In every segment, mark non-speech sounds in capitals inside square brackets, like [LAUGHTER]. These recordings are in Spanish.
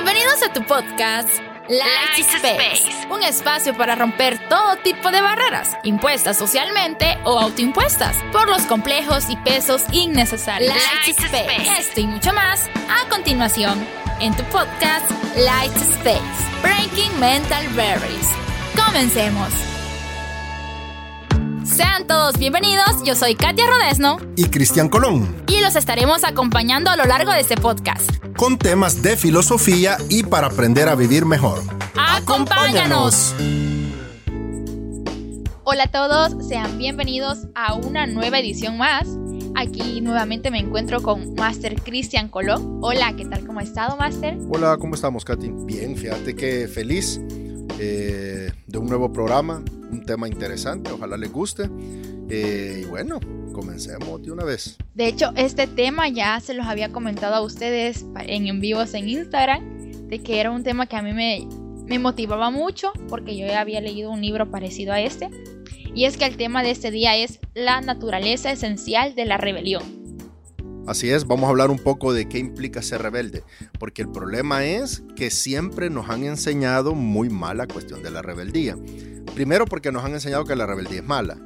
Bienvenidos a tu podcast Light, Space, un espacio para romper todo tipo de barreras, impuestas socialmente o autoimpuestas, por los complejos y pesos innecesarios. Light, Space. Esto y mucho más a continuación en tu podcast Light Space, Breaking Mental Barriers. Comencemos. Sean todos bienvenidos, yo soy Katia Rodesno y Cristian Colón. Y los estaremos acompañando a lo largo de este podcast. Con temas de filosofía y para aprender a vivir mejor. ¡Acompáñanos! Hola a todos, sean bienvenidos a una nueva edición más. Aquí nuevamente me encuentro con Master Cristian Colón. Hola, ¿qué tal? ¿Cómo ha estado, Master? Hola, ¿cómo estamos, Katy? Bien, fíjate que feliz eh, de un nuevo programa, un tema interesante, ojalá les guste. Eh, y bueno, comencemos de una vez. De hecho, este tema ya se los había comentado a ustedes en en vivos en Instagram, de que era un tema que a mí me, me motivaba mucho, porque yo ya había leído un libro parecido a este. Y es que el tema de este día es la naturaleza esencial de la rebelión. Así es, vamos a hablar un poco de qué implica ser rebelde, porque el problema es que siempre nos han enseñado muy mal la cuestión de la rebeldía. Primero porque nos han enseñado que la rebeldía es mala.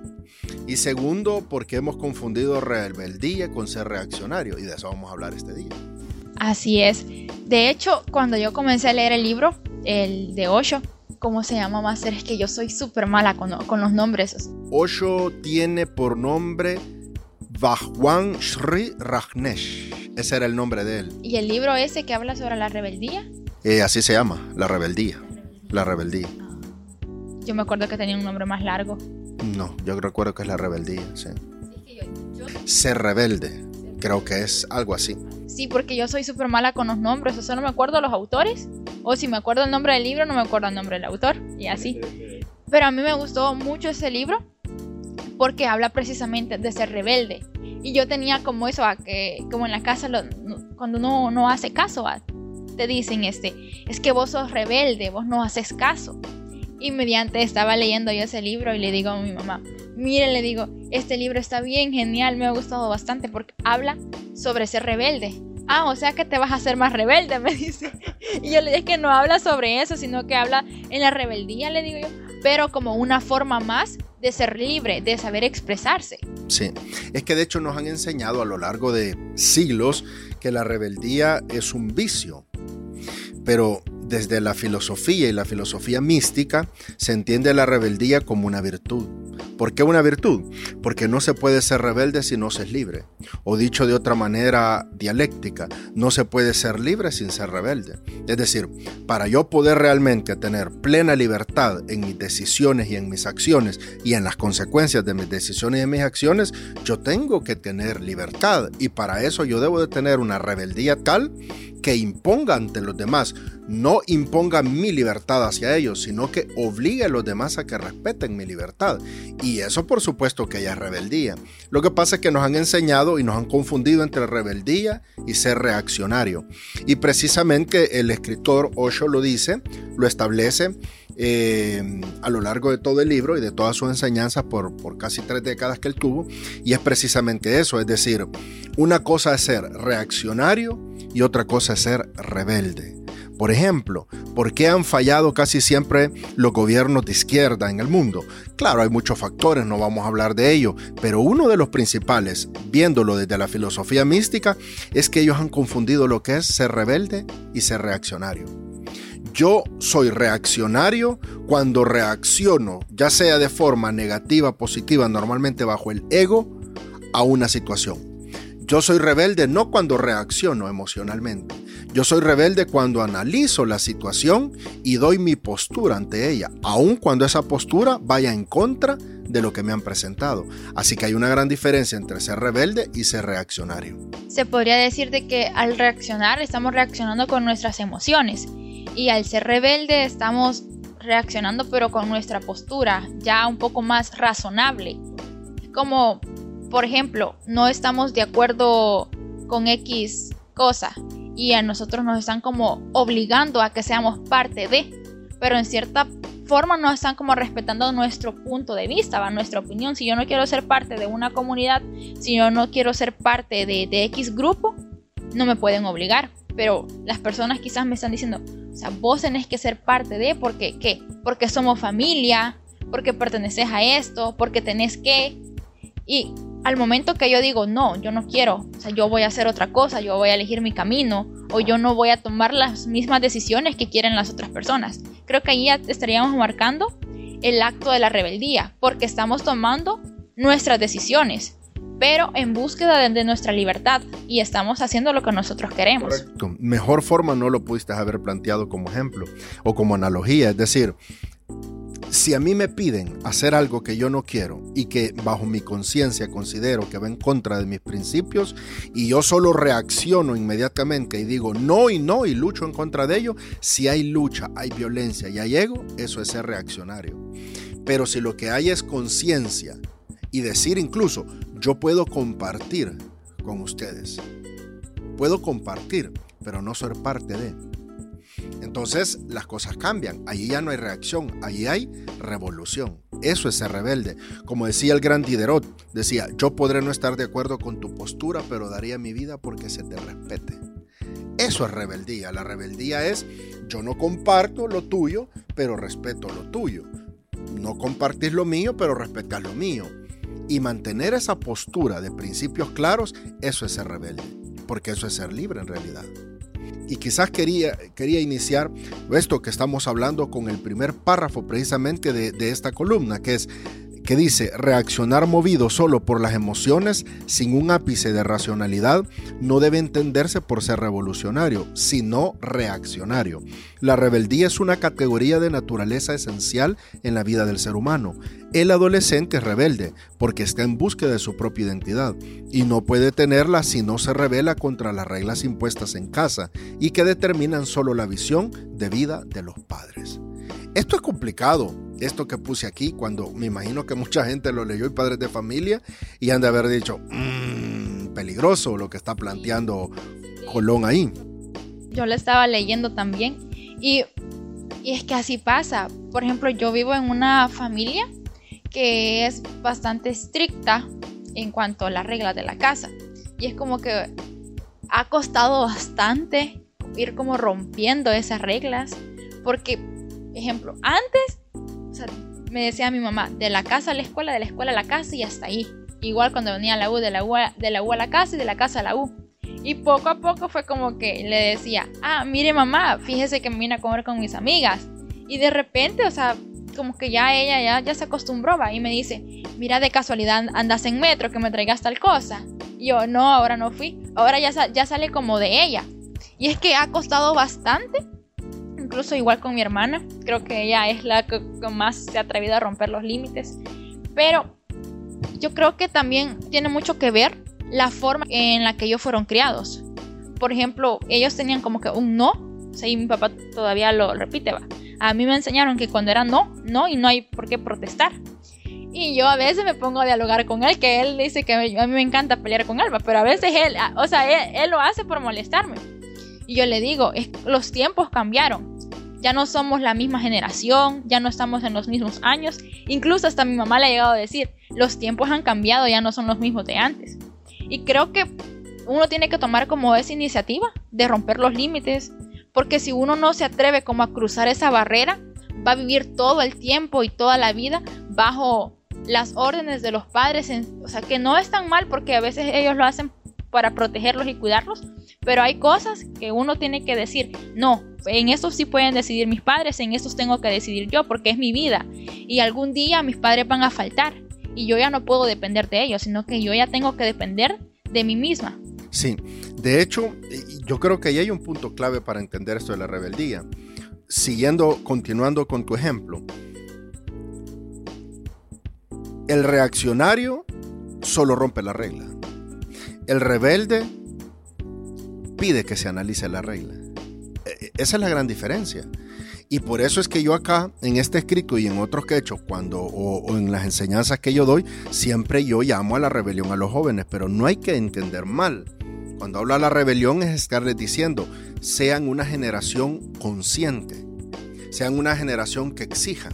Y segundo porque hemos confundido rebeldía con ser reaccionario. Y de eso vamos a hablar este día. Así es. De hecho, cuando yo comencé a leer el libro, el de Osho, ¿cómo se llama más? Es que yo soy súper mala con, con, los nombres. Osho tiene por nombre Bhagwan Sri Rajneesh. Ese era el nombre de él. ¿Y el libro ese que habla sobre la rebeldía? Eh, así se llama, La Rebeldía. La Rebeldía. Yo me acuerdo que tenía un nombre más largo. No, yo recuerdo que es La Rebeldía, sí. Ser rebelde, creo que es algo así. Sí, porque yo soy súper mala con los nombres, o sea, no me acuerdo los autores, o si me acuerdo el nombre del libro, no me acuerdo el nombre del autor, y así. Pero a mí me gustó mucho ese libro porque habla precisamente de ser rebelde. Y yo tenía como eso, a que como en la casa, cuando uno no hace caso, te dicen, este, es que vos sos rebelde, vos no haces caso. Y mediante estaba leyendo yo ese libro y le digo a mi mamá, mire, le digo, este libro está bien, genial, me ha gustado bastante porque habla sobre ser rebelde. Ah, o sea que te vas a hacer más rebelde, [LAUGHS] me dice. Y yo le dije que no habla sobre eso, sino que habla en la rebeldía, le digo yo, pero como una forma más de ser libre, de saber expresarse. Sí, es que de hecho nos han enseñado a lo largo de siglos que la rebeldía es un vicio. Pero desde la filosofía y la filosofía mística se entiende la rebeldía como una virtud. ¿Por qué una virtud? Porque no se puede ser rebelde si no se es libre. O dicho de otra manera dialéctica, no se puede ser libre sin ser rebelde. Es decir, para yo poder realmente tener plena libertad en mis decisiones y en mis acciones y en las consecuencias de mis decisiones y de mis acciones, yo tengo que tener libertad. Y para eso yo debo de tener una rebeldía tal que imponga ante los demás, no imponga mi libertad hacia ellos, sino que obligue a los demás a que respeten mi libertad. Y eso por supuesto que ya es rebeldía. Lo que pasa es que nos han enseñado y nos han confundido entre rebeldía y ser reaccionario. Y precisamente el escritor Osho lo dice, lo establece eh, a lo largo de todo el libro y de todas sus enseñanzas por, por casi tres décadas que él tuvo. Y es precisamente eso, es decir, una cosa es ser reaccionario y otra cosa es ser rebelde. Por ejemplo, ¿por qué han fallado casi siempre los gobiernos de izquierda en el mundo? Claro, hay muchos factores, no vamos a hablar de ello, pero uno de los principales, viéndolo desde la filosofía mística, es que ellos han confundido lo que es ser rebelde y ser reaccionario. Yo soy reaccionario cuando reacciono, ya sea de forma negativa, positiva, normalmente bajo el ego, a una situación. Yo soy rebelde no cuando reacciono emocionalmente. Yo soy rebelde cuando analizo la situación y doy mi postura ante ella, aun cuando esa postura vaya en contra de lo que me han presentado. Así que hay una gran diferencia entre ser rebelde y ser reaccionario. Se podría decir de que al reaccionar estamos reaccionando con nuestras emociones y al ser rebelde estamos reaccionando pero con nuestra postura ya un poco más razonable. Como por ejemplo, no estamos de acuerdo con X cosa y a nosotros nos están como obligando a que seamos parte de, pero en cierta forma nos están como respetando nuestro punto de vista, ¿va? nuestra opinión. Si yo no quiero ser parte de una comunidad, si yo no quiero ser parte de, de X grupo, no me pueden obligar. pero las personas quizás me están diciendo, o sea, vos tenés que ser parte de, porque qué? Porque somos familia, porque perteneces a esto, porque tenés que. Y al momento que yo digo, no, yo no quiero, o sea, yo voy a hacer otra cosa, yo voy a elegir mi camino, o yo no voy a tomar las mismas decisiones que quieren las otras personas. Creo que ahí ya estaríamos marcando el acto de la rebeldía, porque estamos tomando nuestras decisiones, pero en búsqueda de, nuestra libertad y estamos haciendo lo que nosotros queremos. Mejor forma no lo pudiste haber planteado como ejemplo o como analogía, es decir, si a mí me piden hacer algo que yo no quiero y que bajo mi conciencia considero que va en contra de mis principios y yo solo reacciono inmediatamente y digo no y no y lucho en contra de ello, si hay lucha, hay violencia y hay ego, eso es ser reaccionario. Pero si lo que hay es conciencia y decir incluso, yo puedo compartir con ustedes, puedo compartir, pero no ser parte de. Entonces las cosas cambian. Allí ya no hay reacción, allí hay revolución. Eso es ser rebelde. Como decía el gran Diderot, decía, yo podré no estar de acuerdo con tu postura, pero daría mi vida porque se te respete. Eso es rebeldía. La rebeldía es, yo no comparto lo tuyo, pero respeto lo tuyo. No compartís lo mío, pero respetas lo mío. Y mantener esa postura de principios claros, eso es ser rebelde, porque eso es ser libre en realidad y quizás quería, quería iniciar esto que estamos hablando con el primer párrafo precisamente de, de esta columna, que es que dice, reaccionar movido solo por las emociones, sin un ápice de racionalidad, no debe entenderse por ser revolucionario, sino reaccionario. La rebeldía es una categoría de naturaleza esencial en la vida del ser humano. El adolescente es rebelde porque está en búsqueda de su propia identidad y no puede tenerla si no se revela contra las reglas impuestas en casa y que determinan solo la visión de vida de los padres. Esto es complicado, esto que puse aquí, cuando me imagino que mucha gente lo leyó y padres de familia y han de haber dicho, mmm, peligroso lo que está planteando Colón ahí. Yo lo estaba leyendo también y, y es que así pasa. Por ejemplo, yo vivo en una familia que es bastante estricta en cuanto a las reglas de la casa. Y es como que ha costado bastante ir como rompiendo esas reglas. Porque Ejemplo, antes, me decía mi mamá, de la casa a la escuela, de la escuela a la casa y hasta ahí. Igual cuando venía a la U, de la U, de la U a la casa y de la casa a la U. Y poco a poco fue como que le decía, ah, mire mamá, fíjese que me vine a comer con mis amigas. Y de repente, o sea, como que ya ella ya, ya se acostumbró, Y me dice, mira, de casualidad andas en metro, que me traigas tal cosa. Y yo, no, ahora no fui. Ahora ya, ya sale como de ella. Y es que ha costado bastante incluso igual con mi hermana. Creo que ella es la que más se ha atrevido a romper los límites. Pero yo creo que también tiene mucho que ver la forma en la que ellos fueron criados. Por ejemplo, ellos tenían como que un no, sí, mi papá todavía lo repite, va. A mí me enseñaron que cuando era no, no y no hay por qué protestar. Y yo a veces me pongo a dialogar con él, que él dice que a mí me encanta pelear con Alba, pero a veces él, o sea, él, lo hace por molestarme. Y yo le digo, los tiempos cambiaron ya no somos la misma generación, ya no estamos en los mismos años. Incluso hasta mi mamá le ha llegado a decir, los tiempos han cambiado, ya no son los mismos de antes. Y creo que uno tiene que tomar como esa iniciativa de romper los límites, porque si uno no se atreve como a cruzar esa barrera, va a vivir todo el tiempo y toda la vida bajo las órdenes de los padres, o sea, que no es tan mal porque a veces ellos lo hacen para protegerlos y cuidarlos, pero hay cosas que uno tiene que decir, no, en esto sí pueden decidir mis padres, en estos tengo que decidir yo porque es mi vida y algún día mis padres van a faltar y yo ya no puedo depender de ellos, sino que yo ya tengo que depender de mí misma. Sí, de hecho, yo creo que ahí hay un punto clave para entender esto de la rebeldía. Siguiendo, continuando con tu ejemplo, el reaccionario solo rompe la regla. El rebelde pide que se analice la regla. E, e, esa es la gran diferencia. Y por eso es que yo acá, en este escrito y en otros que he cuando, o, en las enseñanzas que yo doy, siempre yo llamo a la rebelión a los jóvenes, pero no hay que entender mal. Cuando habla la rebelión es estarles diciendo, sean una generación consciente, sean una generación que exijan.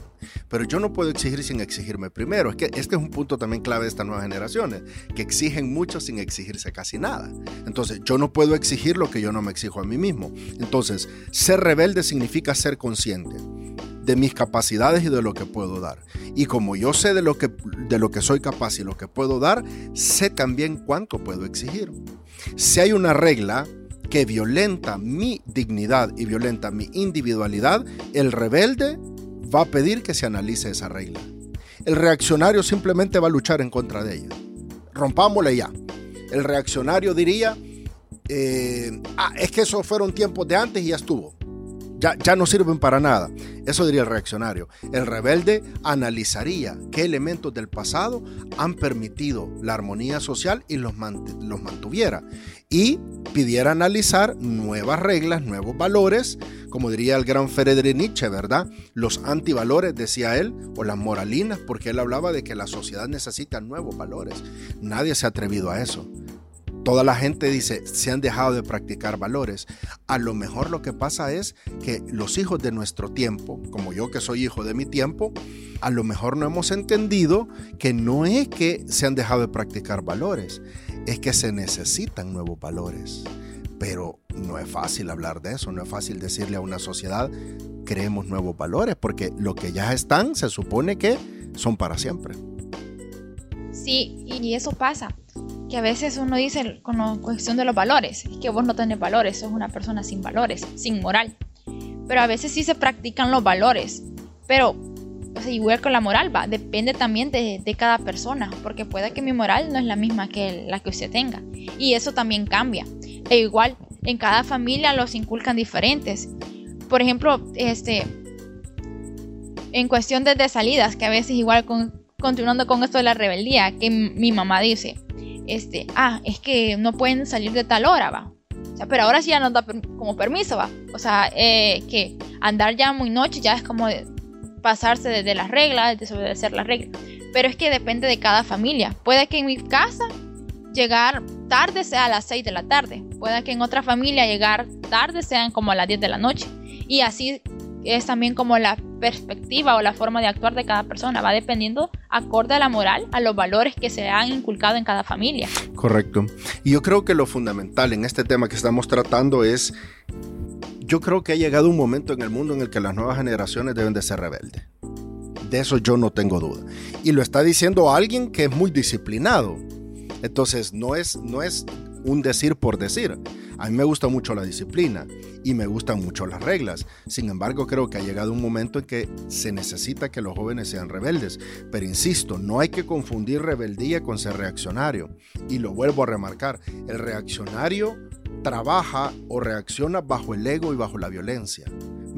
pero yo no puedo exigir sin exigirme primero. Es que este es un punto también clave de estas nuevas generaciones, que exigen mucho sin exigirse casi nada. Entonces, yo no puedo exigir lo que yo no me exijo a mí mismo. Entonces, ser rebelde significa ser consciente de mis capacidades y de lo que puedo dar. Y como yo sé de lo que, de lo que soy capaz y lo que puedo dar, sé también cuánto puedo exigir. Si hay una regla que violenta mi dignidad y violenta mi individualidad, el rebelde va a pedir que se analice esa regla. El reaccionario simplemente va a luchar en contra de ella. Rompámosle ya. El reaccionario diría, eh, ah, es que esos fueron tiempos de antes y ya estuvo ya, no sirven para nada. Eso diría el reaccionario. El rebelde analizaría qué elementos del pasado han permitido la armonía social y los, los mantuviera. Y pidiera analizar nuevas reglas, nuevos valores, como diría el gran Friedrich Nietzsche, ¿verdad? Los antivalores, decía él, o las moralinas, porque él hablaba de que la sociedad necesita nuevos valores. Nadie se ha atrevido a eso toda la gente dice, se han dejado de practicar valores. A lo mejor lo que pasa es que los hijos de nuestro tiempo, como yo que soy hijo de mi tiempo, a lo mejor no hemos entendido que no es que se han dejado de practicar valores, es que se necesitan nuevos valores. Pero no es fácil hablar de eso, no es fácil decirle a una sociedad, creemos nuevos valores, porque lo que ya están se supone que son para siempre. Sí, y eso pasa que a veces uno dice con la cuestión de los valores, es que vos no tenés valores, sos una persona sin valores, sin moral. Pero a veces sí se practican los valores, pero igual con la moral va, depende también de, de, cada persona, porque puede que mi moral no es la misma que la que usted tenga, y eso también cambia. E igual, en cada familia los inculcan diferentes. Por ejemplo, este, en cuestión de, salidas, que a veces igual con, continuando con esto de la rebeldía, que mi mamá dice, este, ah, es que no pueden salir de tal hora, va. O sea, pero ahora sí ya nos da como permiso, va. O sea, eh, que andar ya muy noche ya es como pasarse de, las reglas, desobedecer las reglas. Pero es que depende de cada familia. Puede que en mi casa llegar tarde sea a las 6 de la tarde. Puede que en otra familia llegar tarde sean como a las 10 de la noche. Y así es también como la perspectiva o la forma de actuar de cada persona. Va dependiendo acorde a la moral, a los valores que se han inculcado en cada familia. Correcto. Y yo creo que lo fundamental en este tema que estamos tratando es, yo creo que ha llegado un momento en el mundo en el que las nuevas generaciones deben de ser rebeldes. De eso yo no tengo duda. Y lo está diciendo alguien que es muy disciplinado. Entonces no es, no es un decir por decir. A mí me gusta mucho la disciplina y me gustan mucho las reglas. Sin embargo, creo que ha llegado un momento en que se necesita que los jóvenes sean rebeldes. Pero insisto, no hay que confundir rebeldía con ser reaccionario. Y lo vuelvo a remarcar, el reaccionario trabaja o reacciona bajo el ego y bajo la violencia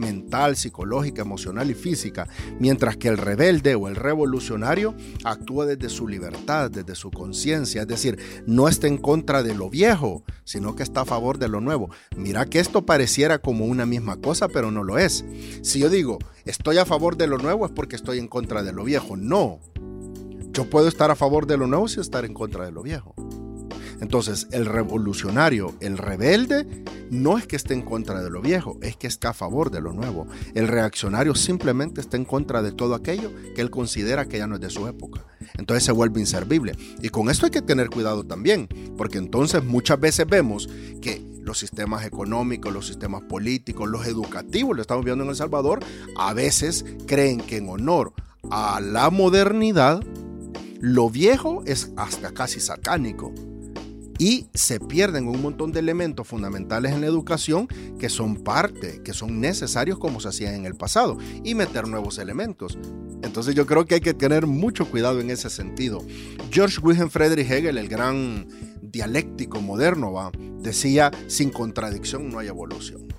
mental, psicológica, emocional y física, mientras que el rebelde o el revolucionario actúa desde su libertad, desde su conciencia, es decir, no está en contra de lo viejo, sino que está a favor de lo nuevo. Mira que esto pareciera como una misma cosa, pero no lo es. Si yo digo, estoy a favor de lo nuevo es porque estoy en contra de lo viejo, no. Yo puedo estar a favor de lo nuevo sin estar en contra de lo viejo. Entonces, el revolucionario, el rebelde, no es que esté en contra de lo viejo, es que está a favor de lo nuevo. El reaccionario simplemente está en contra de todo aquello que él considera que ya no es de su época. Entonces se vuelve inservible. Y con esto hay que tener cuidado también, porque entonces muchas veces vemos que los sistemas económicos, los sistemas políticos, los educativos, lo estamos viendo en El Salvador, a veces creen que en honor a la modernidad, lo viejo es hasta casi satánico y se pierden un montón de elementos fundamentales en la educación que son parte, que son necesarios como se hacía en el pasado y meter nuevos elementos. Entonces yo creo que hay que tener mucho cuidado en ese sentido. George Wilhelm Friedrich Hegel, el gran dialéctico moderno, ¿va? decía, sin contradicción no hay evolución.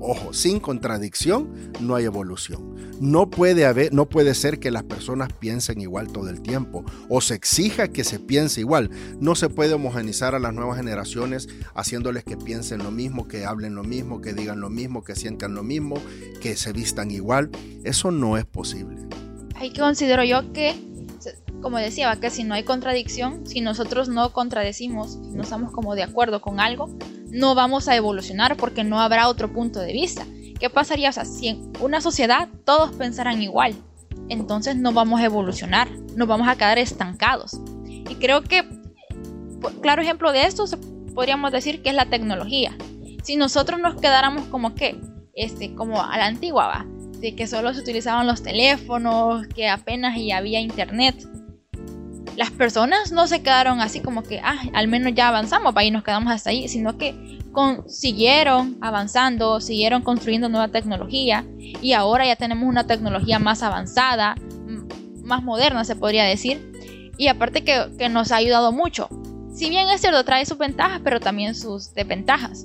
Ojo, sin contradicción no hay evolución. No puede haber, no puede ser que las personas piensen igual todo el tiempo o se exija que se piense igual. No se puede homogenizar a las nuevas generaciones haciéndoles que piensen lo mismo, que hablen lo mismo, que digan lo mismo, que sientan lo mismo, que se vistan igual. Eso no es posible. Ahí considero yo que como decía, que si no hay contradicción, si nosotros no contradecimos, no estamos como de acuerdo con algo, no vamos a evolucionar porque no habrá otro punto de vista. ¿Qué pasaría o sea, si en una sociedad todos pensaran igual? entonces no vamos a evolucionar, nos vamos a quedar estancados. Y creo que, claro ejemplo de esto, podríamos decir que es la tecnología. Si nosotros nos quedáramos como que, este, como a la antigua, ¿va? de que solo se utilizaban los teléfonos, que apenas y había internet. Las personas no se quedaron así como que, ah, al menos ya avanzamos, y nos quedamos hasta ahí, sino que siguieron avanzando, siguieron construyendo nueva tecnología y ahora ya tenemos una tecnología más avanzada, más moderna se podría decir, y aparte que, que nos ha ayudado mucho. Si bien es cierto, trae sus ventajas, pero también sus desventajas.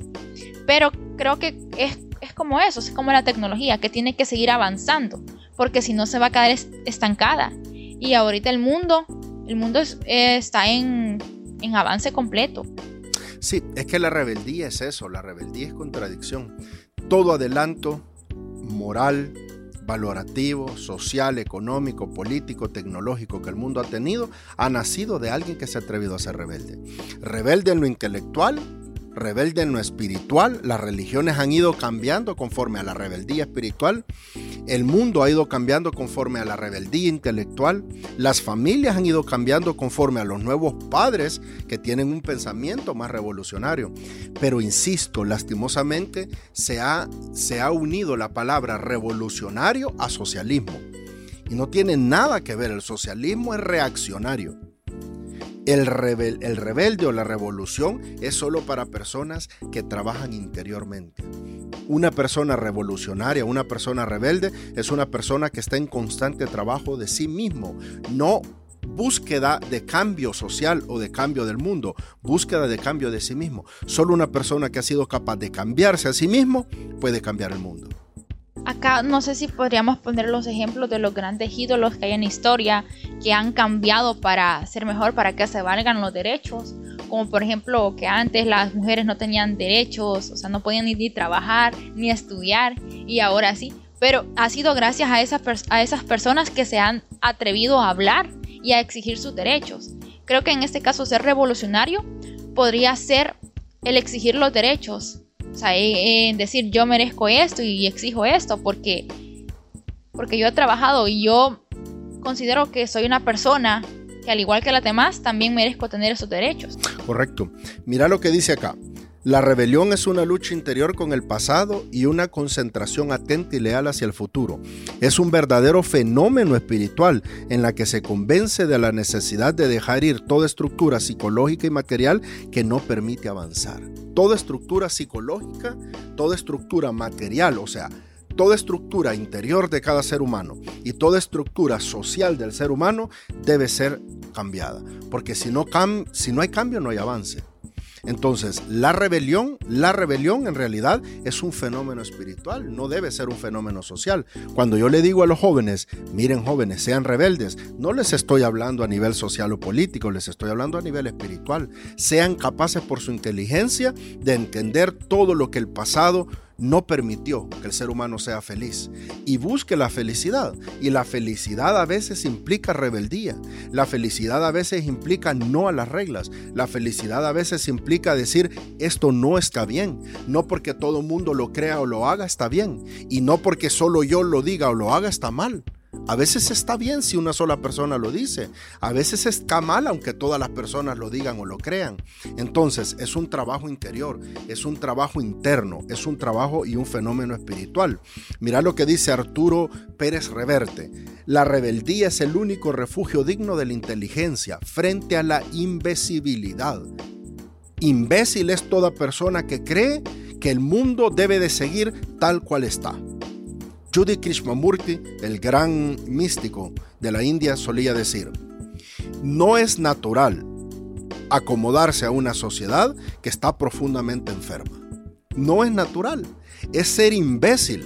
Pero creo que es es como eso, es como la tecnología, que tiene que seguir avanzando, porque si no se va a quedar estancada. Y ahorita el mundo, el mundo está en, en avance completo. Sí, es que la rebeldía es eso, la rebeldía es contradicción. Todo adelanto moral, valorativo, social, económico, político, tecnológico que el mundo ha tenido, ha nacido de alguien que se ha atrevido a ser rebelde. Rebelde en lo intelectual, rebelde en lo espiritual, las religiones han ido cambiando conforme a la rebeldía espiritual, el mundo ha ido cambiando conforme a la rebeldía intelectual, las familias han ido cambiando conforme a los nuevos padres que tienen un pensamiento más revolucionario. Pero insisto, lastimosamente se ha, se ha unido la palabra revolucionario a socialismo. Y no tiene nada que ver, el socialismo es reaccionario. El, el, rebelde o la revolución es solo para personas que trabajan interiormente. Una persona revolucionaria, una persona rebelde, es una persona que está en constante trabajo de sí mismo, no búsqueda de cambio social o de cambio del mundo, búsqueda de cambio de sí mismo. Solo una persona que ha sido capaz de cambiarse a sí mismo puede cambiar el mundo. Acá no sé si podríamos poner los ejemplos de los grandes ídolos que hay en historia que han cambiado para ser mejor, para que se valgan los derechos. Como por ejemplo que antes las mujeres no tenían derechos, o sea, no podían ni, trabajar ni estudiar y ahora sí. Pero ha sido gracias a esas, a esas personas que se han atrevido a hablar y a exigir sus derechos. Creo que en este caso ser revolucionario podría ser el exigir los derechos o sea, en decir yo merezco esto y exijo esto porque, porque yo he trabajado y yo considero que soy una persona que al igual que las demás también merezco tener esos derechos. Correcto. Mira lo que dice acá. La rebelión es una lucha interior con el pasado y una concentración atenta y leal hacia el futuro. Es un verdadero fenómeno espiritual en la que se convence de la necesidad de dejar ir toda estructura psicológica y material que no permite avanzar. Toda estructura psicológica, toda estructura material, o sea, toda estructura interior de cada ser humano y toda estructura social del ser humano debe ser cambiada. Porque si no, si no hay cambio, no hay avance. Entonces, la rebelión, la rebelión en realidad es un fenómeno espiritual, no debe ser un fenómeno social. Cuando yo le digo a los jóvenes, miren jóvenes, sean rebeldes, no les estoy hablando a nivel social o político, les estoy hablando a nivel espiritual. Sean capaces por su inteligencia de entender todo lo que el pasado no permitió que el ser humano sea feliz y busque la felicidad. Y la felicidad a veces implica rebeldía. La felicidad a veces implica no a las reglas. La felicidad a veces implica decir esto no está bien. No porque todo mundo lo crea o lo haga está bien. Y no porque solo yo lo diga o lo haga está mal. A veces está bien si una sola persona lo dice. A veces está mal aunque todas las personas lo digan o lo crean. Entonces es un trabajo interior, es un trabajo interno, es un trabajo y un fenómeno espiritual. Mira lo que dice Arturo Pérez Reverte. La rebeldía es el único refugio digno de la inteligencia frente a la imbecibilidad. Imbécil es toda persona que cree que el mundo debe de seguir tal cual está. Judy Krishnamurti, el gran místico de la India, solía decir, no es natural acomodarse a una sociedad que está profundamente enferma. No es natural, es ser imbécil.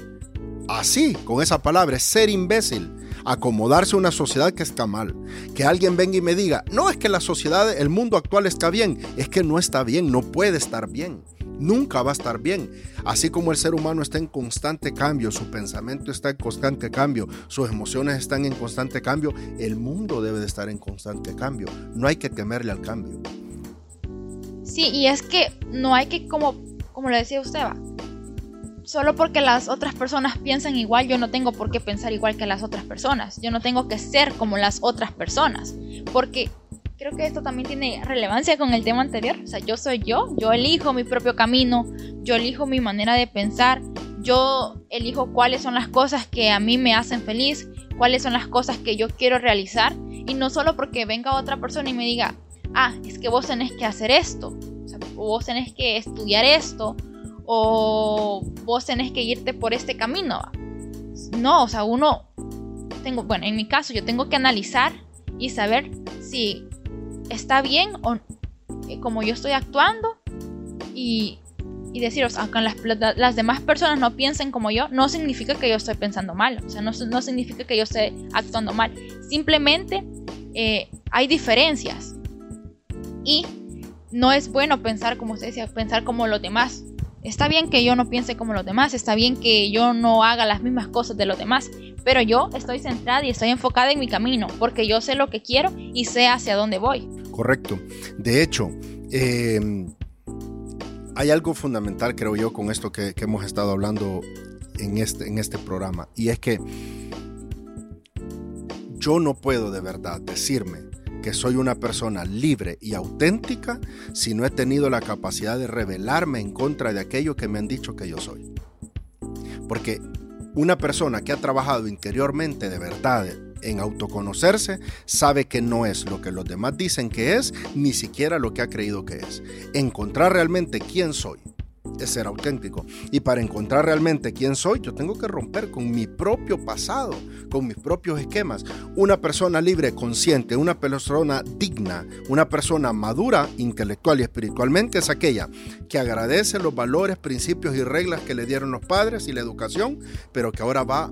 Así, con esa palabra, es ser imbécil. Acomodarse a una sociedad que está mal. Que alguien venga y me diga, no es que la sociedad, el mundo actual está bien, es que no está bien, no puede estar bien nunca va a estar bien. Así como el ser humano está en constante cambio, su pensamiento está en constante cambio, sus emociones están en constante cambio, el mundo debe de estar en constante cambio. No hay que temerle al cambio. Sí, y es que no hay que, como, como le decía usted, solo porque las otras personas piensan igual, yo no tengo por qué pensar igual que las otras personas. Yo no tengo que ser como las otras personas. Porque creo que esto también tiene relevancia con el tema anterior. O sea, yo soy yo, yo elijo mi propio camino, yo elijo mi manera de pensar, yo elijo cuáles son las cosas que a mí me hacen feliz, cuáles son las cosas que yo quiero realizar. Y no solo porque venga otra persona y me diga, ah, es que vos tenés que hacer esto, o vos tenés que estudiar esto, o vos tenés que irte por este camino. No, o sea, uno, tengo, bueno, en mi caso yo tengo que analizar y saber si está bien o eh, como yo estoy actuando y, y deciros, aunque las, las, demás personas no piensen como yo, no significa que yo estoy pensando mal, o sea, no, no significa que yo esté actuando mal, simplemente eh, hay diferencias y no es bueno pensar como usted decía, pensar como los demás. Está bien que yo no piense como los demás, está bien que yo no haga las mismas cosas de los demás, pero yo estoy centrada y estoy enfocada en mi camino, porque yo sé lo que quiero y sé hacia dónde voy. Correcto. De hecho, eh, hay algo fundamental, creo yo, con esto que, que, hemos estado hablando en este, en este programa, y es que yo no puedo de verdad decirme que soy una persona libre y auténtica si no he tenido la capacidad de rebelarme en contra de aquello que me han dicho que yo soy. Porque una persona que ha trabajado interiormente de verdad en autoconocerse sabe que no es lo que los demás dicen que es, ni siquiera lo que ha creído que es. Encontrar realmente quién soy es ser auténtico. Y para encontrar realmente quién soy, yo tengo que romper con mi propio pasado, con mis propios esquemas. Una persona libre, consciente, una persona digna, una persona madura, intelectual y espiritualmente es aquella que agradece los valores, principios y reglas que le dieron los padres y la educación, pero que ahora va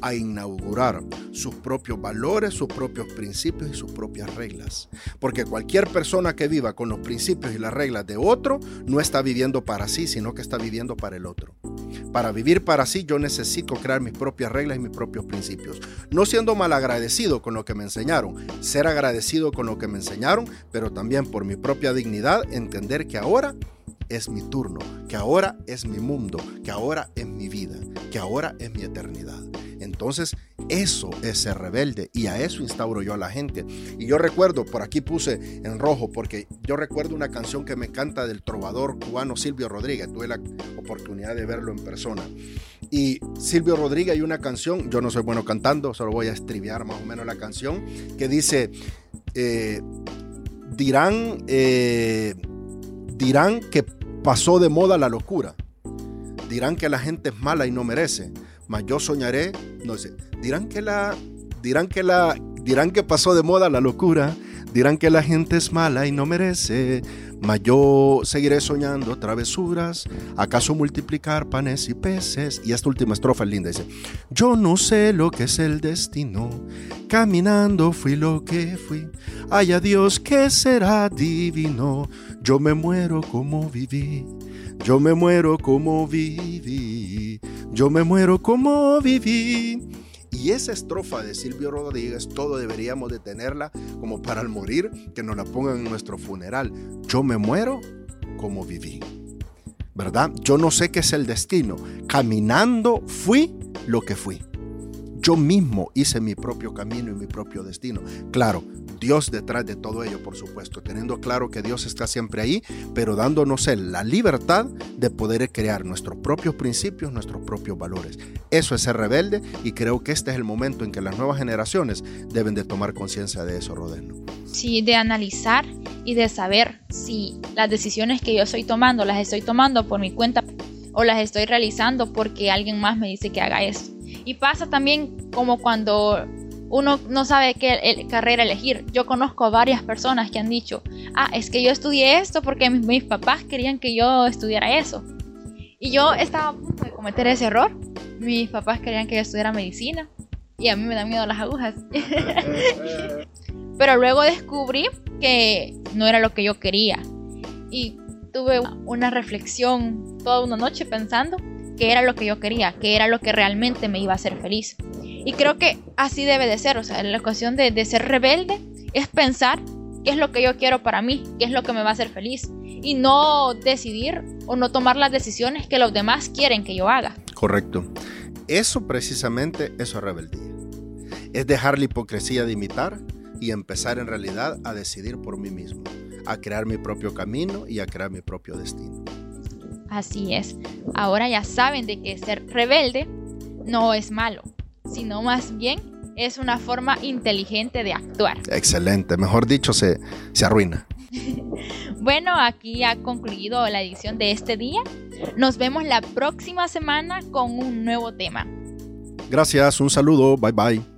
a inaugurar sus propios valores, sus propios principios y sus propias reglas. Porque cualquier persona que viva con los principios y las reglas de otro no está viviendo para sí, sino que está viviendo para el otro. Para vivir para sí yo necesito crear mis propias reglas y mis propios principios. No siendo mal agradecido con lo que me enseñaron, ser agradecido con lo que me enseñaron, pero también por mi propia dignidad entender que ahora es mi turno, que ahora es mi mundo, que ahora es mi vida, que ahora es mi eternidad. Entonces, eso es ser rebelde y a eso instauro yo a la gente. Y yo recuerdo, por aquí puse en rojo, porque yo recuerdo una canción que me canta del trovador cubano Silvio Rodríguez. Tuve la oportunidad de verlo en persona. Y Silvio Rodríguez hay una canción, yo no soy bueno cantando, solo voy a estribiar más o menos la canción, que dice, eh, dirán, eh, dirán que pasó de moda la locura. Dirán que la gente es mala y no merece mas yo soñaré, no sé, dirán que la, dirán que la, dirán que pasó de moda la locura, dirán que la gente es mala y no merece, mas yo seguiré soñando travesuras, acaso multiplicar panes y peces. Y esta última estrofa es linda, dice, yo no sé lo que es el destino, caminando fui lo que fui, ay Dios que será divino, yo me muero como viví, yo me muero como viví. Yo me muero como viví. Y esa estrofa de Silvio Rodríguez, todo deberíamos de tenerla como para al morir, que nos la pongan en nuestro funeral. Yo me muero como viví. ¿Verdad? Yo no sé qué es el destino. Caminando fui lo que fui. Yo mismo hice mi propio camino y mi propio destino. Claro, Dios detrás de todo ello, por supuesto, teniendo claro que Dios está siempre ahí, pero dándonos la libertad de poder crear nuestros propios principios, nuestros propios valores. Eso es ser rebelde y creo que este es el momento en que las nuevas generaciones deben de tomar conciencia de eso, Rodeno. Sí, de analizar y de saber si las decisiones que yo estoy tomando las estoy tomando por mi cuenta o las estoy realizando porque alguien más me dice que haga eso. Y pasa también como cuando uno no sabe qué carrera elegir. Yo conozco varias personas que han dicho, ah, es que yo estudié esto porque mis, papás querían que yo estudiara eso. Y yo estaba a punto de cometer ese error. Mis papás querían que yo estudiara medicina y a mí me dan miedo las agujas. [LAUGHS] Pero luego descubrí que no era lo que yo quería. Y tuve una reflexión toda una noche pensando que era lo que yo quería, que era lo que realmente me iba a hacer feliz. Y creo que así debe de ser, o sea, la cuestión de, ser rebelde es pensar qué es lo que yo quiero para mí, qué es lo que me va a hacer feliz. y no decidir o no tomar las decisiones que los demás quieren que yo haga. Correcto. Eso precisamente, eso es rebeldía. Es dejar la hipocresía de imitar y empezar en realidad a decidir por mí mismo, a crear mi propio camino y a crear mi propio destino. Así es. Ahora ya saben de que ser rebelde no es malo, sino más bien es una forma inteligente de actuar. Excelente, mejor dicho, se, se arruina. [LAUGHS] bueno, aquí ha concluido la edición de este día. Nos vemos la próxima semana con un nuevo tema. Gracias, un saludo, bye bye.